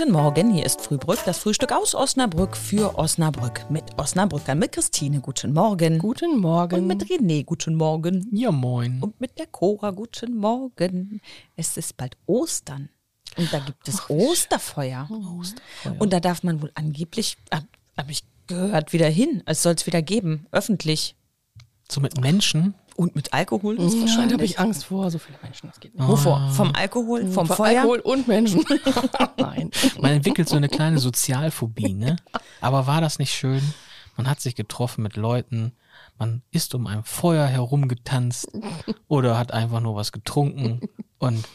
Guten Morgen, hier ist Frühbrück, das Frühstück aus Osnabrück für Osnabrück. Mit Osnabrückern, mit Christine, guten Morgen. Guten Morgen. Und mit René, guten Morgen. Ja, moin. Und mit der Cora, guten Morgen. Es ist bald Ostern. Und da gibt es Osterfeuer. Osterfeuer. Und da darf man wohl angeblich, habe hab ich gehört, wieder hin. Es soll es wieder geben, öffentlich. So mit Menschen? Und mit Alkohol ist Ja, wahrscheinlich. habe ich Angst vor, so viele Menschen, das geht nicht. Wovor? Vom Alkohol, vom Vor Feuer? Alkohol und Menschen. Nein. Man entwickelt so eine kleine Sozialphobie, ne? Aber war das nicht schön? Man hat sich getroffen mit Leuten, man ist um ein Feuer herumgetanzt oder hat einfach nur was getrunken und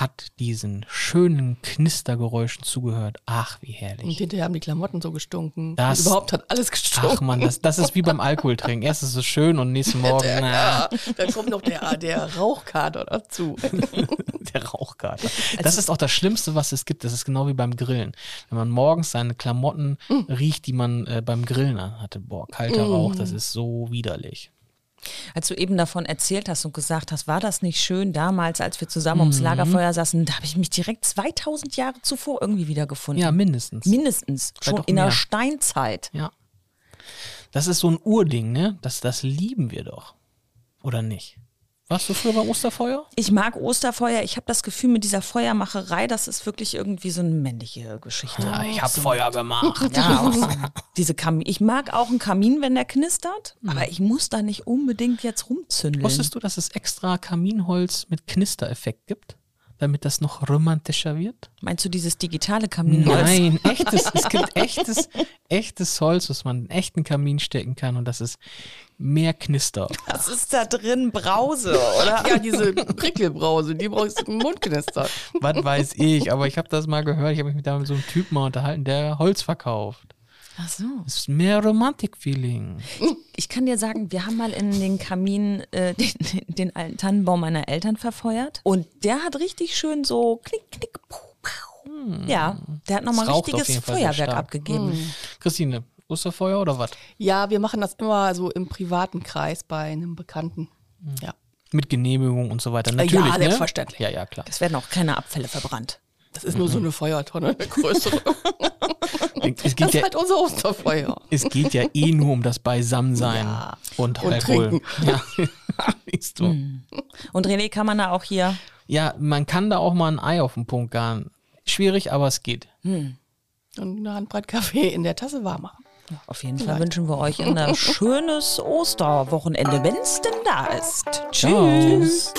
hat diesen schönen Knistergeräuschen zugehört. Ach, wie Und herrlich. hinterher haben die Klamotten so gestunken. Das- Und überhaupt hat alles gestunken. Ach man, das, das ist wie beim Alkoholtrinken. Erst ist es schön und nächsten Morgen, na, Ja, dann kommt noch der, der Rauchkater dazu. der Rauchkater. Das ist auch das Schlimmste, was es gibt. Das ist genau wie beim Grillen. Wenn man morgens seine Klamotten riecht, die man äh, beim Grillen anhatte. Boah, kalter Rauch, das ist so widerlich. Als du eben davon erzählt hast und gesagt hast, war das nicht schön damals, als wir zusammen ums Lagerfeuer saßen, da habe ich mich direkt 2000 Jahre zuvor irgendwie wiedergefunden. Ja, mindestens. Mindestens. Vielleicht Schon in der. Steinzeit. ja. Das ist so ein Urding, ne? Das, das lieben wir doch. Oder nicht? Warst du früher beim Osterfeuer? Ich mag Osterfeuer. Ich habe das Gefühl, mit dieser Feuermacherei, das ist wirklich irgendwie so eine männliche Geschichte. Ja, ich habe Feuer gemacht. Ja, auch so diese Kamin. Ich mag auch einen Kamin, wenn der knistert, aber ich muss da nicht unbedingt jetzt rumzündeln. Wusstest du, dass es extra Kaminholz mit Knistereffekt gibt? Damit das noch romantischer wird? Meinst du dieses digitale Kaminholz? Nein, echtes. Es gibt echtes, echtes Holz, was man in einen echten Kamin stecken kann und das ist mehr Knister. Was ist da drin? Brause, oder? Ja, diese Prickelbrause, die brauchst du im Mundknister. Was weiß ich, aber ich habe das mal gehört. Ich habe mich mit da mit so einem Typen mal unterhalten, der Holz verkauft. Ach so. Das ist mehr Romantik-Feeling. Ich kann dir sagen, wir haben mal in den Kamin äh, den, den alten Tannenbaum meiner Eltern verfeuert und der hat richtig schön so klick, klick, puh, puh. Ja, der hat nochmal richtiges Feuerwerk abgegeben. Christine, Osterfeuer oder was? Ja, wir machen das immer so im privaten Kreis bei einem Bekannten. Ja. Mit Genehmigung und so weiter. ja, Natürlich, ne? selbstverständlich. Ja, ja, klar. Es werden auch keine Abfälle verbrannt. Das ist nur so eine Feuertonne, eine größere. Es Das geht, ist ja, halt unser Osterfeuer. es geht ja eh nur um das Beisammensein Ja. und, Und Alkohol. trinken. Ja. Siehst du. Und René, kann man da auch hier ja, man kann da auch mal ein Ei auf den Punkt garen. Schwierig, aber es geht. Und eine Handbreit Kaffee in der Tasse warm machen. Auf jeden Fall wünschen wir euch ein schönes Osterwochenende, wenn es denn da ist. Ciao. Tschüss.